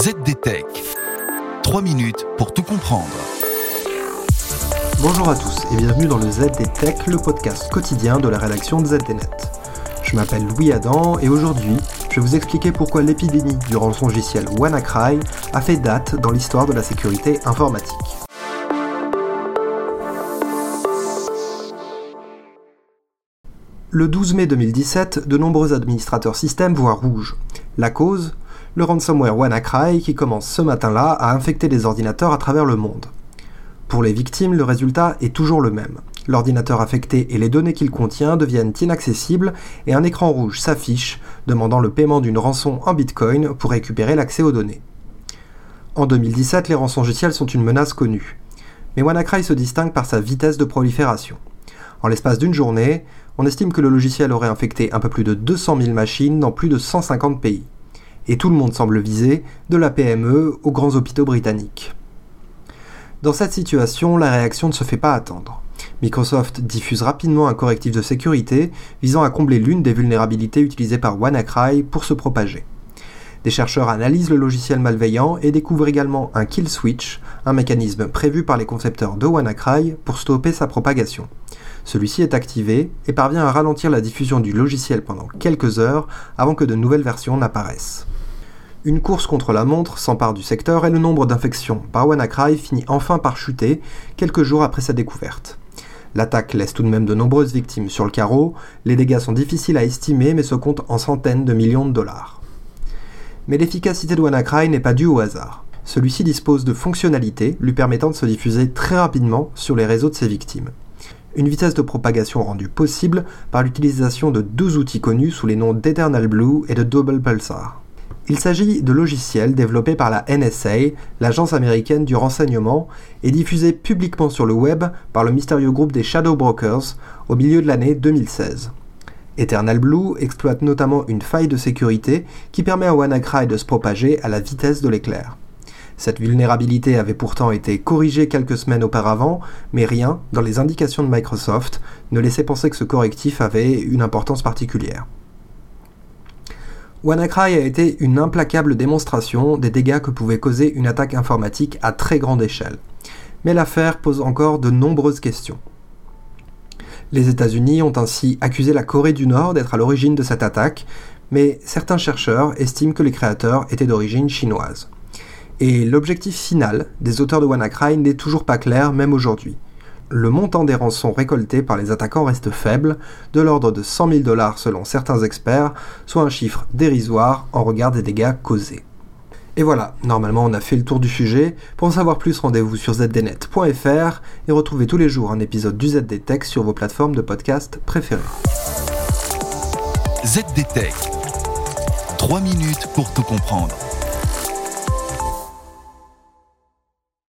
ZDTech. 3 minutes pour tout comprendre. Bonjour à tous et bienvenue dans le ZDTech, le podcast quotidien de la rédaction de ZDNet. Je m'appelle Louis Adam et aujourd'hui, je vais vous expliquer pourquoi l'épidémie du rançongiciel WannaCry a fait date dans l'histoire de la sécurité informatique. Le 12 mai 2017, de nombreux administrateurs système voient rouge. La cause? Le ransomware WannaCry qui commence ce matin-là à infecter les ordinateurs à travers le monde. Pour les victimes, le résultat est toujours le même. L'ordinateur affecté et les données qu'il contient deviennent inaccessibles et un écran rouge s'affiche demandant le paiement d'une rançon en bitcoin pour récupérer l'accès aux données. En 2017, les rançongiciels sont une menace connue. Mais WannaCry se distingue par sa vitesse de prolifération. En l'espace d'une journée, on estime que le logiciel aurait infecté un peu plus de 200 000 machines dans plus de 150 pays. Et tout le monde semble viser, de la PME aux grands hôpitaux britanniques. Dans cette situation, la réaction ne se fait pas attendre. Microsoft diffuse rapidement un correctif de sécurité visant à combler l'une des vulnérabilités utilisées par WannaCry pour se propager. Des chercheurs analysent le logiciel malveillant et découvrent également un kill switch, un mécanisme prévu par les concepteurs de WannaCry pour stopper sa propagation. Celui-ci est activé et parvient à ralentir la diffusion du logiciel pendant quelques heures avant que de nouvelles versions n'apparaissent. Une course contre la montre s'empare du secteur et le nombre d'infections par WannaCry finit enfin par chuter quelques jours après sa découverte. L'attaque laisse tout de même de nombreuses victimes sur le carreau, les dégâts sont difficiles à estimer mais se comptent en centaines de millions de dollars. Mais l'efficacité de WannaCry n'est pas due au hasard. Celui-ci dispose de fonctionnalités lui permettant de se diffuser très rapidement sur les réseaux de ses victimes. Une vitesse de propagation rendue possible par l'utilisation de deux outils connus sous les noms d'Eternal Blue et de Double Pulsar. Il s'agit de logiciels développés par la NSA, l'agence américaine du renseignement, et diffusés publiquement sur le web par le mystérieux groupe des Shadow Brokers au milieu de l'année 2016. Eternal Blue exploite notamment une faille de sécurité qui permet à WannaCry de se propager à la vitesse de l'éclair. Cette vulnérabilité avait pourtant été corrigée quelques semaines auparavant, mais rien, dans les indications de Microsoft, ne laissait penser que ce correctif avait une importance particulière. WannaCry a été une implacable démonstration des dégâts que pouvait causer une attaque informatique à très grande échelle. Mais l'affaire pose encore de nombreuses questions. Les États-Unis ont ainsi accusé la Corée du Nord d'être à l'origine de cette attaque, mais certains chercheurs estiment que les créateurs étaient d'origine chinoise. Et l'objectif final des auteurs de WannaCry n'est toujours pas clair même aujourd'hui le montant des rançons récoltées par les attaquants reste faible, de l'ordre de 100 000 dollars selon certains experts, soit un chiffre dérisoire en regard des dégâts causés. Et voilà, normalement on a fait le tour du sujet. Pour en savoir plus, rendez-vous sur zdnet.fr et retrouvez tous les jours un épisode du ZDTech sur vos plateformes de podcast préférées. ZDTech. 3 minutes pour tout comprendre.